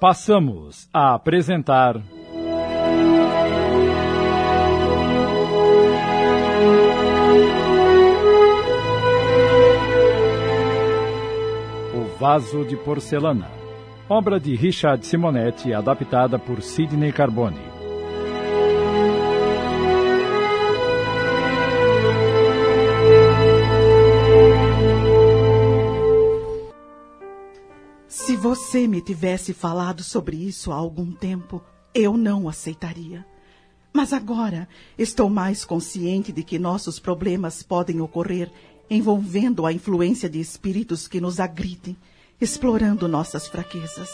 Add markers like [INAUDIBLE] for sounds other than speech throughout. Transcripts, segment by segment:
passamos a apresentar. O Vaso de Porcelana, obra de Richard Simonetti, adaptada por Sidney Carbone. Você me tivesse falado sobre isso há algum tempo, eu não aceitaria. Mas agora estou mais consciente de que nossos problemas podem ocorrer envolvendo a influência de espíritos que nos agridem, explorando nossas fraquezas.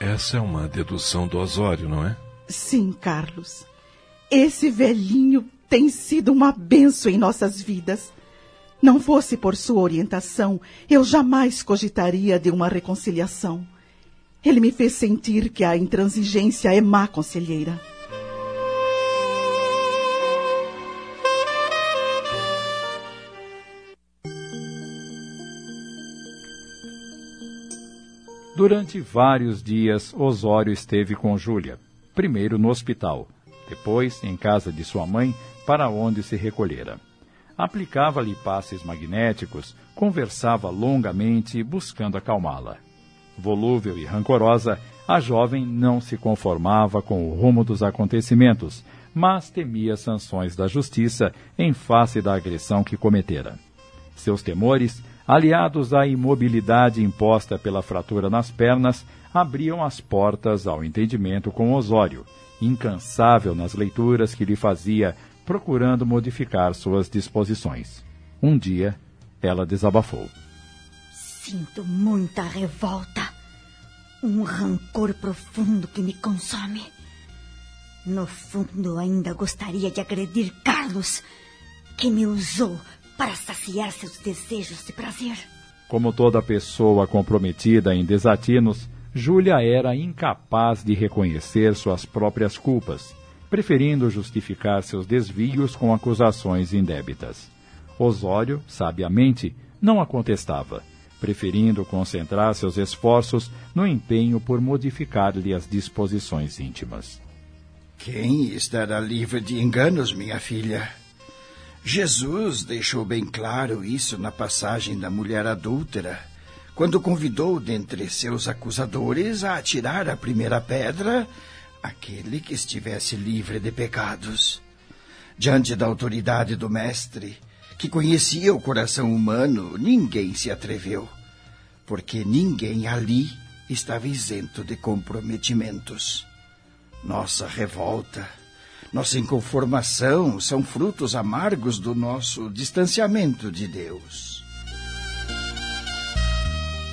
Essa é uma dedução do Osório, não é? Sim, Carlos. Esse velhinho tem sido uma benção em nossas vidas. Não fosse por sua orientação, eu jamais cogitaria de uma reconciliação. Ele me fez sentir que a intransigência é má conselheira. Durante vários dias, Osório esteve com Júlia. Primeiro no hospital, depois em casa de sua mãe, para onde se recolhera. Aplicava-lhe passes magnéticos, conversava longamente, buscando acalmá-la. Volúvel e rancorosa, a jovem não se conformava com o rumo dos acontecimentos, mas temia sanções da justiça em face da agressão que cometera. Seus temores, aliados à imobilidade imposta pela fratura nas pernas, abriam as portas ao entendimento com Osório, incansável nas leituras que lhe fazia, procurando modificar suas disposições. Um dia, ela desabafou. Sinto muita revolta. Um rancor profundo que me consome. No fundo, ainda gostaria de agredir Carlos, que me usou para saciar seus desejos de prazer. Como toda pessoa comprometida em desatinos, Júlia era incapaz de reconhecer suas próprias culpas, preferindo justificar seus desvios com acusações indébitas. Osório, sabiamente, não a contestava, preferindo concentrar seus esforços no empenho por modificar-lhe as disposições íntimas. Quem estará livre de enganos, minha filha? Jesus deixou bem claro isso na passagem da mulher adúltera, quando convidou dentre seus acusadores a atirar a primeira pedra aquele que estivesse livre de pecados. Diante da autoridade do Mestre, que conhecia o coração humano, ninguém se atreveu, porque ninguém ali estava isento de comprometimentos. Nossa revolta, nossa inconformação são frutos amargos do nosso distanciamento de Deus.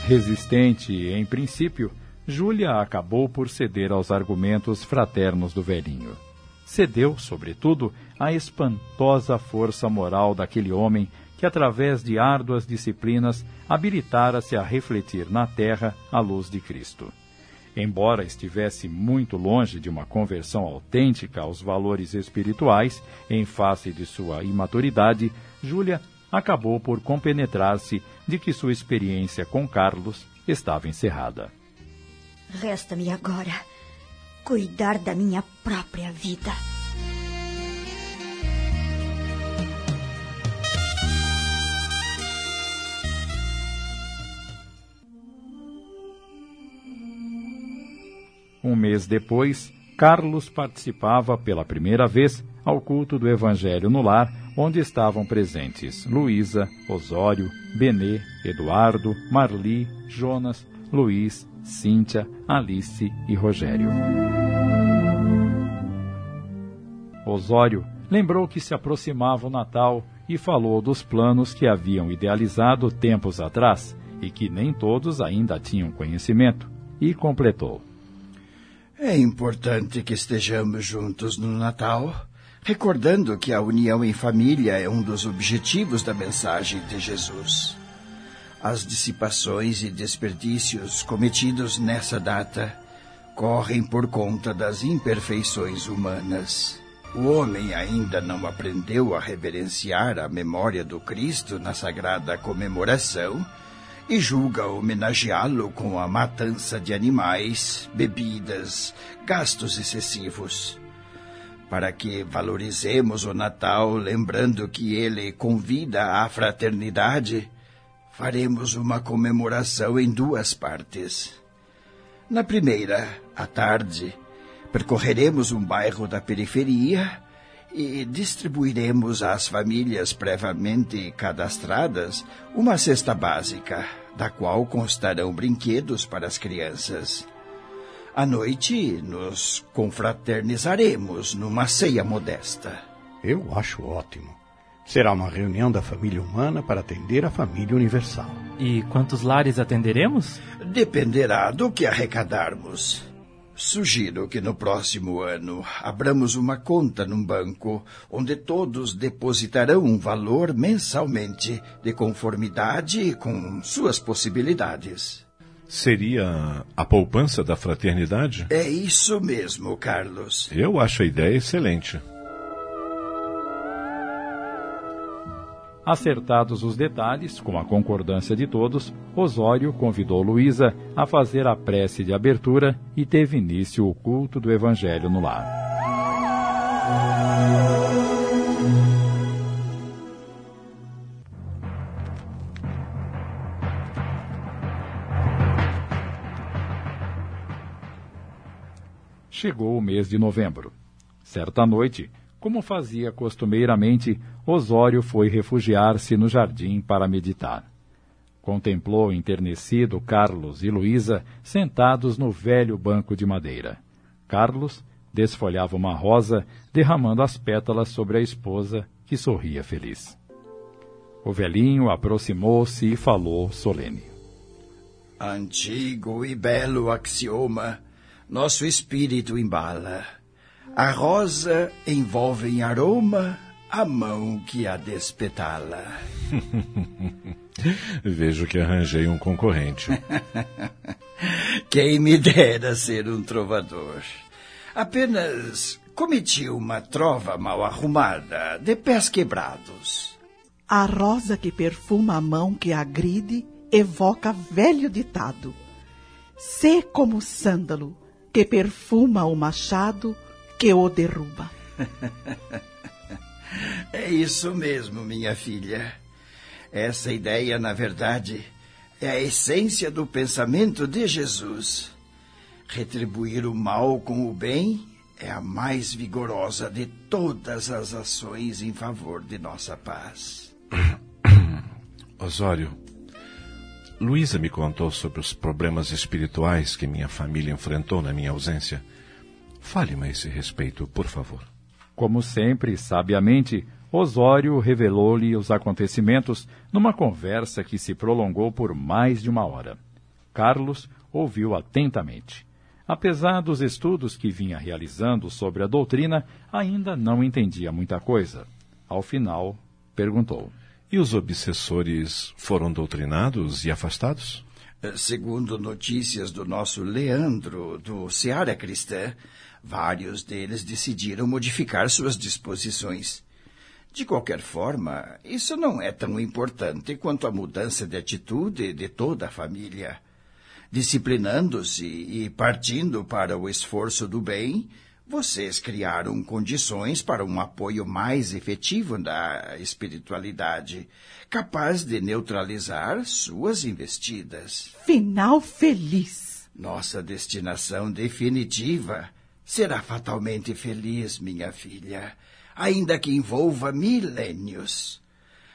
Resistente em princípio, Júlia acabou por ceder aos argumentos fraternos do velhinho. Cedeu, sobretudo, à espantosa força moral daquele homem que, através de árduas disciplinas, habilitara-se a refletir na terra a luz de Cristo. Embora estivesse muito longe de uma conversão autêntica aos valores espirituais, em face de sua imaturidade, Júlia acabou por compenetrar-se de que sua experiência com Carlos estava encerrada. Resta-me agora cuidar da minha própria vida. Um mês depois, Carlos participava pela primeira vez ao culto do Evangelho no lar, onde estavam presentes Luísa, Osório, Benê, Eduardo, Marli, Jonas, Luiz, Cíntia, Alice e Rogério. Osório lembrou que se aproximava o Natal e falou dos planos que haviam idealizado tempos atrás e que nem todos ainda tinham conhecimento, e completou. É importante que estejamos juntos no Natal, recordando que a união em família é um dos objetivos da mensagem de Jesus. As dissipações e desperdícios cometidos nessa data correm por conta das imperfeições humanas. O homem ainda não aprendeu a reverenciar a memória do Cristo na sagrada comemoração e julga homenageá-lo com a matança de animais, bebidas, gastos excessivos. Para que valorizemos o Natal, lembrando que ele convida à fraternidade, faremos uma comemoração em duas partes. Na primeira, à tarde, percorreremos um bairro da periferia e distribuiremos às famílias previamente cadastradas uma cesta básica, da qual constarão brinquedos para as crianças. À noite, nos confraternizaremos numa ceia modesta. Eu acho ótimo. Será uma reunião da família humana para atender a família universal. E quantos lares atenderemos? Dependerá do que arrecadarmos. Sugiro que no próximo ano abramos uma conta num banco onde todos depositarão um valor mensalmente de conformidade com suas possibilidades. Seria a poupança da fraternidade? É isso mesmo, Carlos. Eu acho a ideia excelente. Acertados os detalhes, com a concordância de todos, Osório convidou Luísa a fazer a prece de abertura e teve início o culto do Evangelho no lar. Chegou o mês de novembro. Certa noite, como fazia costumeiramente, Osório foi refugiar-se no jardim para meditar. Contemplou enternecido Carlos e Luísa sentados no velho banco de madeira. Carlos desfolhava uma rosa, derramando as pétalas sobre a esposa, que sorria feliz. O velhinho aproximou-se e falou solene. Antigo e belo axioma, nosso espírito embala. A rosa envolve em aroma a mão que a despetala. [LAUGHS] Vejo que arranjei um concorrente. [LAUGHS] Quem me dera ser um trovador. Apenas cometi uma trova mal arrumada, de pés quebrados. A rosa que perfuma a mão que agride evoca velho ditado. Sê como o sândalo que perfuma o machado que o derruba. [LAUGHS] é isso mesmo, minha filha. Essa ideia, na verdade, é a essência do pensamento de Jesus. Retribuir o mal com o bem é a mais vigorosa de todas as ações em favor de nossa paz. [COUGHS] Osório, Luísa me contou sobre os problemas espirituais que minha família enfrentou na minha ausência. Fale-me a esse respeito, por favor. Como sempre, sabiamente, Osório revelou-lhe os acontecimentos numa conversa que se prolongou por mais de uma hora. Carlos ouviu atentamente. Apesar dos estudos que vinha realizando sobre a doutrina, ainda não entendia muita coisa. Ao final, perguntou: E os obsessores foram doutrinados e afastados? Segundo notícias do nosso Leandro, do Seara Cristã, vários deles decidiram modificar suas disposições. De qualquer forma, isso não é tão importante quanto a mudança de atitude de toda a família. Disciplinando-se e partindo para o esforço do bem, vocês criaram condições para um apoio mais efetivo da espiritualidade, capaz de neutralizar suas investidas. Final feliz. Nossa destinação definitiva será fatalmente feliz, minha filha, ainda que envolva milênios.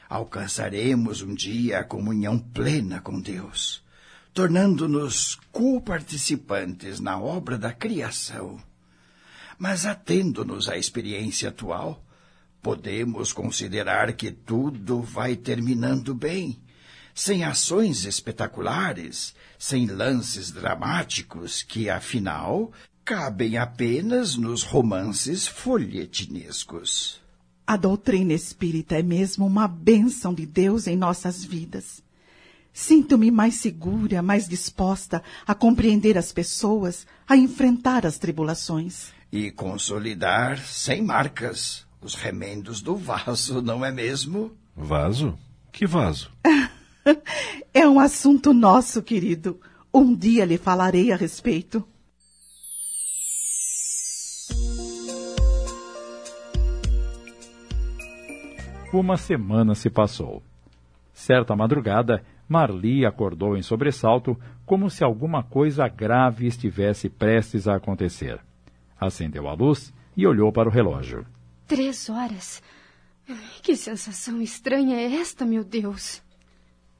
Alcançaremos um dia a comunhão plena com Deus, tornando-nos co-participantes na obra da criação. Mas atendo-nos à experiência atual, podemos considerar que tudo vai terminando bem, sem ações espetaculares, sem lances dramáticos que, afinal, cabem apenas nos romances folhetinescos. A doutrina espírita é mesmo uma bênção de Deus em nossas vidas. Sinto-me mais segura, mais disposta a compreender as pessoas, a enfrentar as tribulações. E consolidar, sem marcas, os remendos do vaso, não é mesmo? Vaso? Que vaso? [LAUGHS] é um assunto nosso, querido. Um dia lhe falarei a respeito. Uma semana se passou. Certa madrugada, Marli acordou em sobressalto, como se alguma coisa grave estivesse prestes a acontecer. Acendeu a luz e olhou para o relógio. Três horas. Que sensação estranha é esta, meu Deus?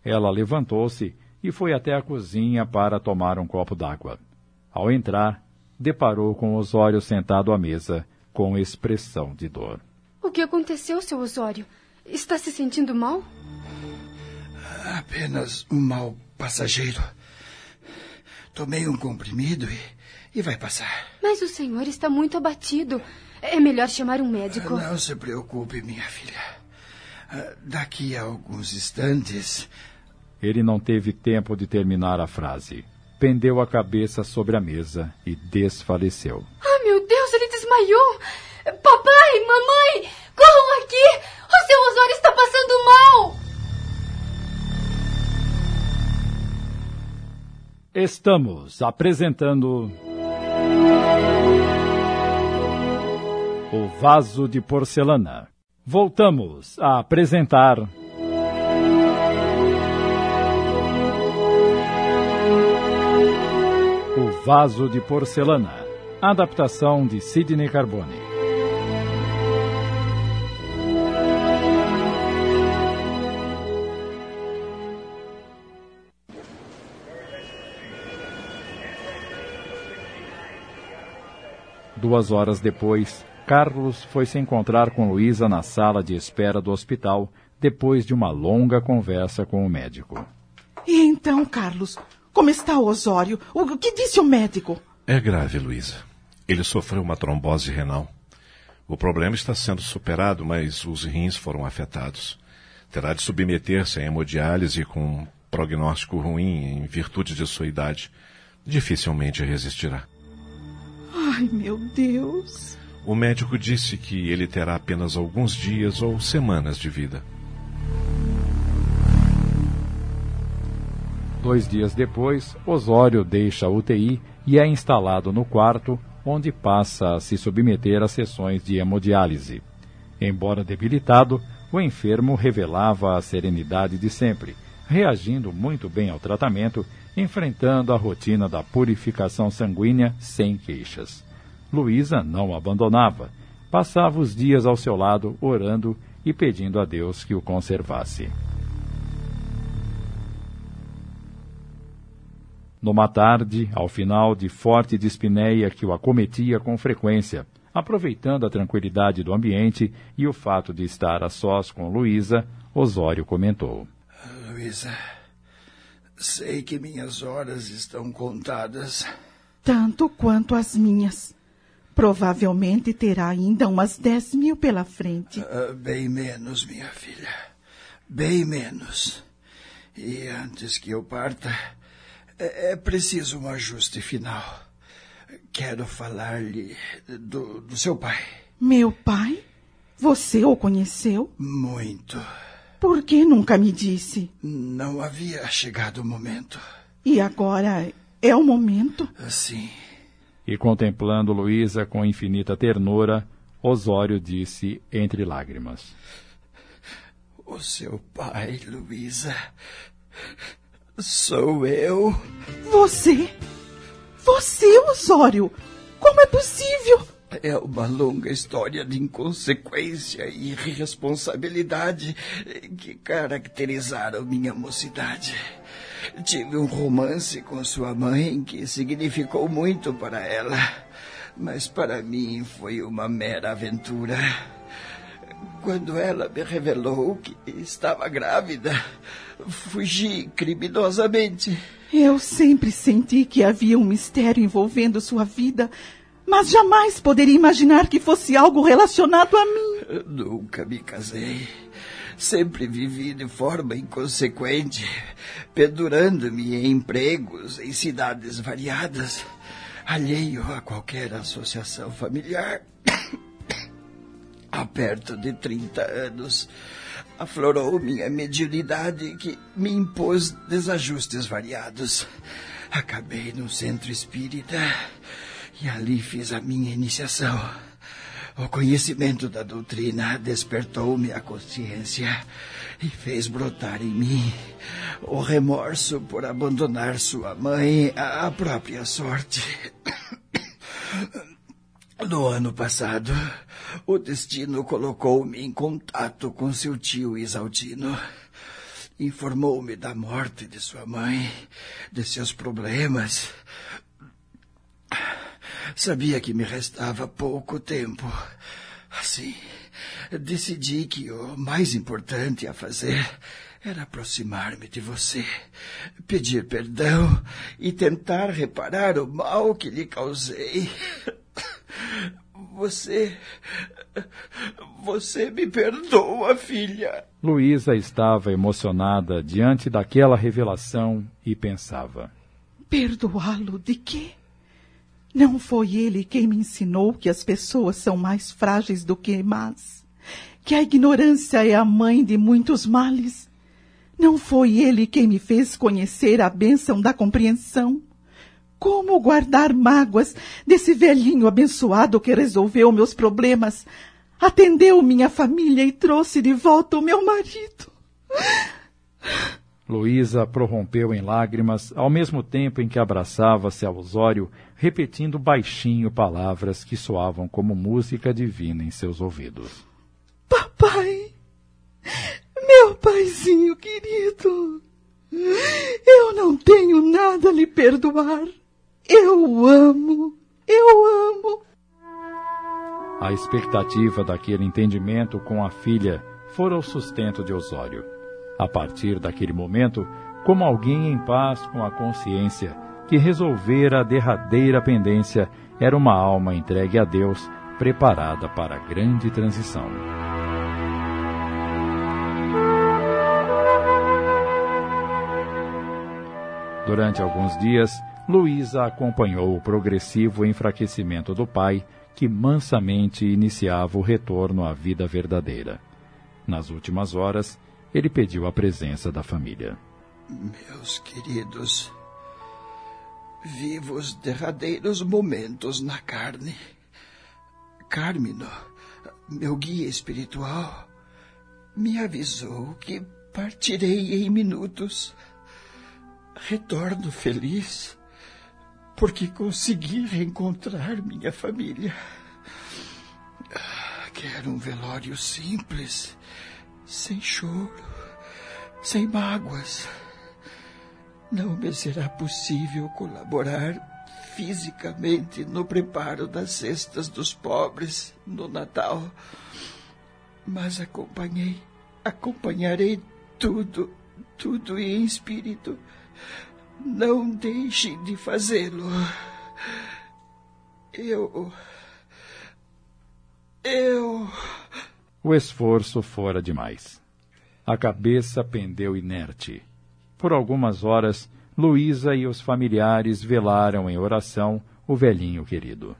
Ela levantou-se e foi até a cozinha para tomar um copo d'água. Ao entrar, deparou com Osório sentado à mesa, com expressão de dor. O que aconteceu, seu Osório? Está se sentindo mal? Apenas um mal passageiro. Tomei um comprimido e, e vai passar. Mas o senhor está muito abatido. É melhor chamar um médico. Não se preocupe, minha filha. Ah, daqui a alguns instantes. Ele não teve tempo de terminar a frase. Pendeu a cabeça sobre a mesa e desfaleceu. Ah, meu Deus, ele desmaiou! Papai, mamãe, corram aqui! O seu Osório está passando mal! Estamos apresentando. O Vaso de Porcelana. Voltamos a apresentar. O Vaso de Porcelana. Adaptação de Sidney Carbone. Duas horas depois, Carlos foi se encontrar com Luísa na sala de espera do hospital, depois de uma longa conversa com o médico. E então, Carlos, como está o Osório? O que disse o médico? É grave, Luísa. Ele sofreu uma trombose renal. O problema está sendo superado, mas os rins foram afetados. Terá de submeter-se à hemodiálise com um prognóstico ruim em virtude de sua idade. Dificilmente resistirá. Ai, meu Deus. O médico disse que ele terá apenas alguns dias ou semanas de vida. Dois dias depois, Osório deixa a UTI e é instalado no quarto, onde passa a se submeter a sessões de hemodiálise. Embora debilitado, o enfermo revelava a serenidade de sempre, reagindo muito bem ao tratamento, enfrentando a rotina da purificação sanguínea sem queixas. Luísa não abandonava. Passava os dias ao seu lado, orando e pedindo a Deus que o conservasse. Numa tarde, ao final de forte dispneia que o acometia com frequência, aproveitando a tranquilidade do ambiente e o fato de estar a sós com Luísa, Osório comentou: Luísa, sei que minhas horas estão contadas. Tanto quanto as minhas. Provavelmente terá ainda umas dez mil pela frente. Uh, bem menos, minha filha. Bem menos. E antes que eu parta, é, é preciso um ajuste final. Quero falar-lhe do, do seu pai. Meu pai? Você o conheceu? Muito. Por que nunca me disse? Não havia chegado o momento. E agora é o momento? Sim. E contemplando Luísa com infinita ternura, Osório disse entre lágrimas: O seu pai, Luísa, sou eu. Você? Você, Osório? Como é possível? É uma longa história de inconsequência e irresponsabilidade que caracterizaram minha mocidade. Tive um romance com sua mãe que significou muito para ela, mas para mim foi uma mera aventura. Quando ela me revelou que estava grávida, fugi criminosamente. Eu sempre senti que havia um mistério envolvendo sua vida, mas jamais poderia imaginar que fosse algo relacionado a mim. Nunca me casei. Sempre vivi de forma inconsequente, pendurando-me em empregos em cidades variadas, alheio a qualquer associação familiar. há perto de 30 anos, aflorou minha mediunidade que me impôs desajustes variados. Acabei no centro espírita e ali fiz a minha iniciação. O conhecimento da doutrina despertou-me a consciência e fez brotar em mim o remorso por abandonar sua mãe à própria sorte. No ano passado, o destino colocou-me em contato com seu tio Isaltino. Informou-me da morte de sua mãe, de seus problemas. Sabia que me restava pouco tempo. Assim, decidi que o mais importante a fazer era aproximar-me de você, pedir perdão e tentar reparar o mal que lhe causei. Você. Você me perdoa, filha. Luísa estava emocionada diante daquela revelação e pensava: Perdoá-lo de quê? Não foi ele quem me ensinou que as pessoas são mais frágeis do que más, que a ignorância é a mãe de muitos males. Não foi ele quem me fez conhecer a bênção da compreensão. Como guardar mágoas desse velhinho abençoado que resolveu meus problemas, atendeu minha família e trouxe de volta o meu marido? Luísa prorrompeu em lágrimas, ao mesmo tempo em que abraçava-se ao Osório, repetindo baixinho palavras que soavam como música divina em seus ouvidos. Papai! Meu paizinho querido! Eu não tenho nada a lhe perdoar. Eu amo, eu amo. A expectativa daquele entendimento com a filha fora o sustento de Osório. A partir daquele momento, como alguém em paz com a consciência, que resolvera a derradeira pendência, era uma alma entregue a Deus, preparada para a grande transição. Durante alguns dias, Luísa acompanhou o progressivo enfraquecimento do pai, que mansamente iniciava o retorno à vida verdadeira. Nas últimas horas, ele pediu a presença da família. Meus queridos, vivo os derradeiros momentos na carne. Carmino, meu guia espiritual, me avisou que partirei em minutos. Retorno feliz porque consegui reencontrar minha família. Quero um velório simples, sem choro, sem mágoas. Não me será possível colaborar fisicamente no preparo das cestas dos pobres no Natal, mas acompanhei, acompanharei tudo, tudo em espírito não deixe de fazê-lo. Eu. O esforço fora demais. A cabeça pendeu inerte. Por algumas horas, Luísa e os familiares velaram em oração o velhinho querido.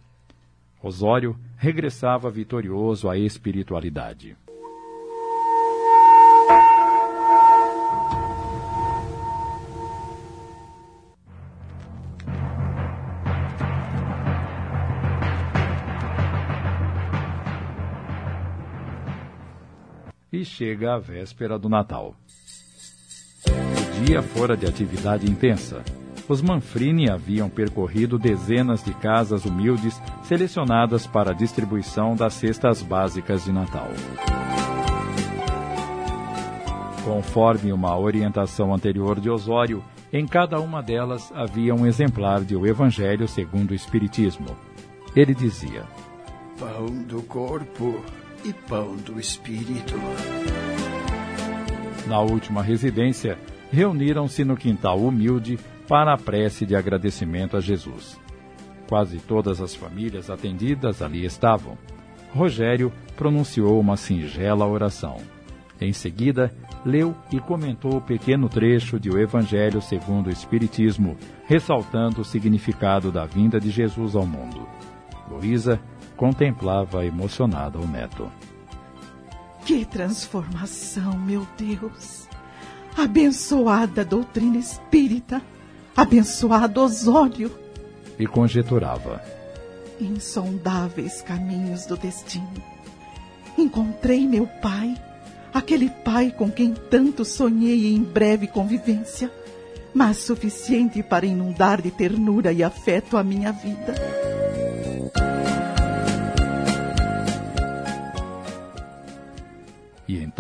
Osório regressava vitorioso à espiritualidade. Chega a véspera do Natal. O dia fora de atividade intensa. Os Manfrini haviam percorrido dezenas de casas humildes selecionadas para a distribuição das cestas básicas de Natal. Conforme uma orientação anterior de Osório, em cada uma delas havia um exemplar de O Evangelho segundo o Espiritismo. Ele dizia: Pão do corpo e pão do espírito. Na última residência, reuniram-se no quintal humilde para a prece de agradecimento a Jesus. Quase todas as famílias atendidas ali estavam. Rogério pronunciou uma singela oração. Em seguida, leu e comentou o pequeno trecho de O Evangelho segundo o Espiritismo, ressaltando o significado da vinda de Jesus ao mundo. Luísa contemplava emocionada o neto. Que transformação, meu Deus! Abençoada doutrina espírita! Abençoado Osório! E conjeturava. Insondáveis caminhos do destino. Encontrei meu pai, aquele pai com quem tanto sonhei em breve convivência, mas suficiente para inundar de ternura e afeto a minha vida.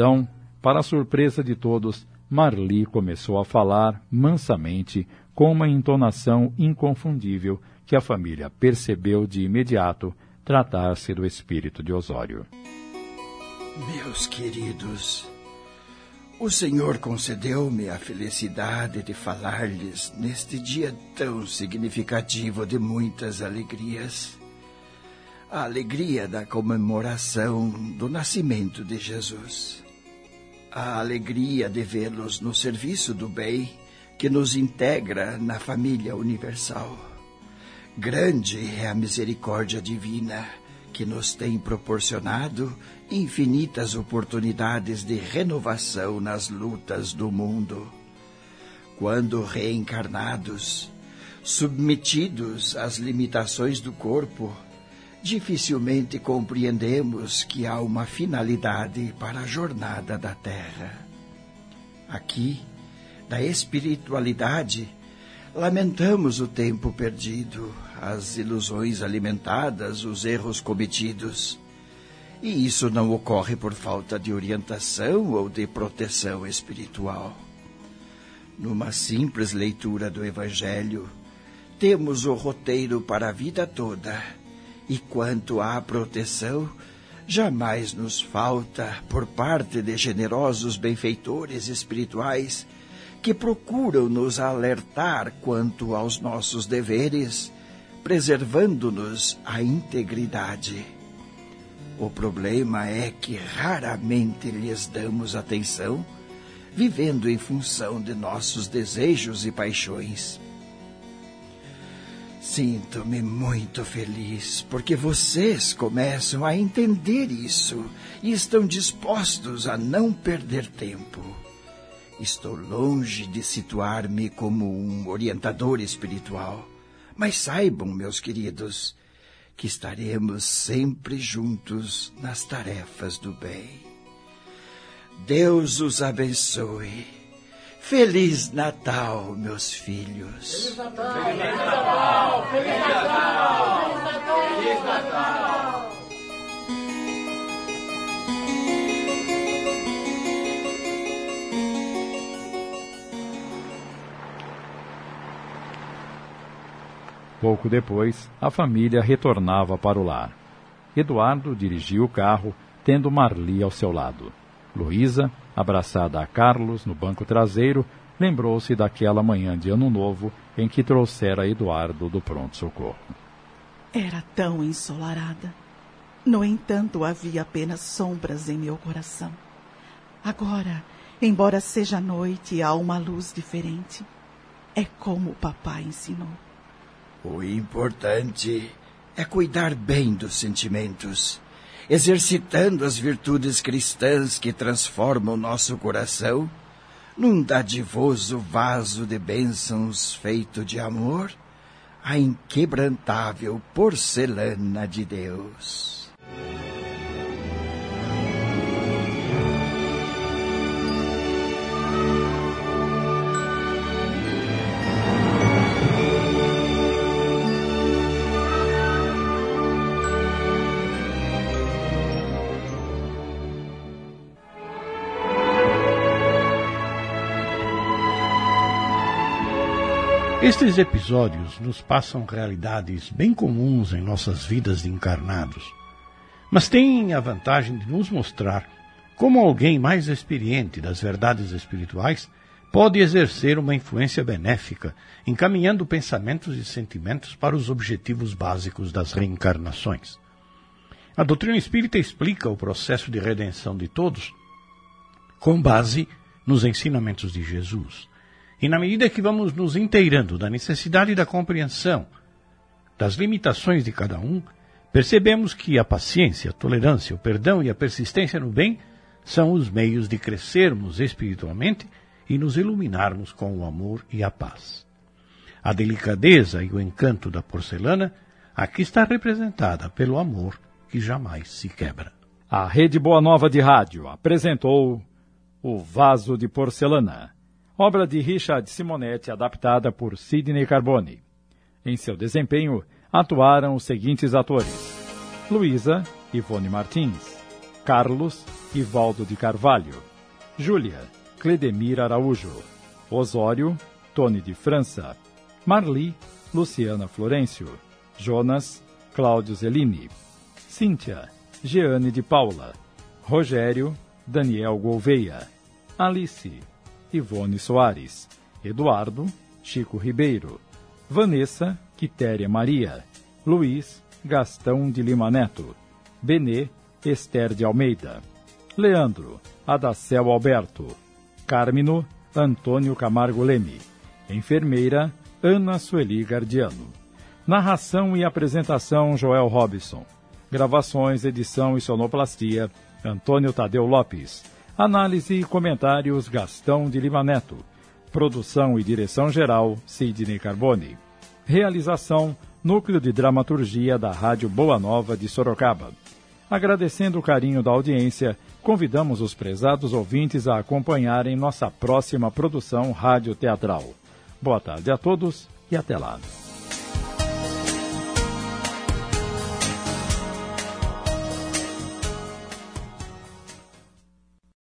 Então, para a surpresa de todos, Marli começou a falar mansamente, com uma entonação inconfundível que a família percebeu de imediato tratar-se do espírito de Osório. Meus queridos, o Senhor concedeu-me a felicidade de falar-lhes neste dia tão significativo de muitas alegrias. A alegria da comemoração do nascimento de Jesus. A alegria de vê-los no serviço do bem que nos integra na família universal. Grande é a misericórdia divina que nos tem proporcionado infinitas oportunidades de renovação nas lutas do mundo. Quando reencarnados, submetidos às limitações do corpo, dificilmente compreendemos que há uma finalidade para a jornada da Terra. Aqui, da espiritualidade, lamentamos o tempo perdido, as ilusões alimentadas, os erros cometidos. E isso não ocorre por falta de orientação ou de proteção espiritual. Numa simples leitura do Evangelho, temos o roteiro para a vida toda e quanto à proteção, jamais nos falta, por parte de generosos benfeitores espirituais, que procuram nos alertar quanto aos nossos deveres, preservando-nos a integridade. O problema é que raramente lhes damos atenção, vivendo em função de nossos desejos e paixões. Sinto-me muito feliz porque vocês começam a entender isso e estão dispostos a não perder tempo. Estou longe de situar-me como um orientador espiritual, mas saibam, meus queridos, que estaremos sempre juntos nas tarefas do bem. Deus os abençoe Feliz Natal, meus filhos. Feliz Natal! Feliz Natal! Feliz Natal! Feliz Natal! Pouco depois, a família retornava para o lar. Eduardo dirigia o carro, tendo Marli ao seu lado. Luísa, abraçada a Carlos no banco traseiro, lembrou-se daquela manhã de Ano Novo em que trouxera Eduardo do pronto-socorro. Era tão ensolarada. No entanto, havia apenas sombras em meu coração. Agora, embora seja noite, há uma luz diferente. É como o papai ensinou. O importante é cuidar bem dos sentimentos exercitando as virtudes cristãs que transformam nosso coração num dadivoso vaso de bênçãos feito de amor, a inquebrantável porcelana de Deus. Estes episódios nos passam realidades bem comuns em nossas vidas de encarnados, mas têm a vantagem de nos mostrar como alguém mais experiente das verdades espirituais pode exercer uma influência benéfica, encaminhando pensamentos e sentimentos para os objetivos básicos das reencarnações. A doutrina espírita explica o processo de redenção de todos com base nos ensinamentos de Jesus. E na medida que vamos nos inteirando da necessidade da compreensão das limitações de cada um, percebemos que a paciência, a tolerância, o perdão e a persistência no bem são os meios de crescermos espiritualmente e nos iluminarmos com o amor e a paz. A delicadeza e o encanto da porcelana aqui está representada pelo amor que jamais se quebra. A Rede Boa Nova de Rádio apresentou O Vaso de Porcelana, obra de Richard Simonetti adaptada por Sidney Carbone. Em seu desempenho atuaram os seguintes atores: Luísa, Ivone Martins, Carlos, Ivaldo de Carvalho, Júlia, Cledemir Araújo, Osório, Tony de França, Marli, Luciana Florencio, Jonas, Cláudio Zelini, Cíntia, Jeane de Paula, Rogério, Daniel Gouveia, Alice, Ivone Soares, Eduardo, Chico Ribeiro, Vanessa, Quitéria Maria, Luiz, Gastão de Lima Neto, Benê, Esther de Almeida, Leandro, Adacel Alberto, Cármino, Antônio Camargo Leme, Enfermeira, Ana Sueli Gardiano. Narração e apresentação Joel Robson. Gravações, edição e sonoplastia Antônio Tadeu Lopes. Análise e comentários Gastão de Lima Neto. Produção e direção geral Sidney Carbone. Realização Núcleo de Dramaturgia da Rádio Boa Nova de Sorocaba. Agradecendo o carinho da audiência, convidamos os prezados ouvintes a acompanharem nossa próxima produção rádio teatral. Boa tarde a todos e até lá.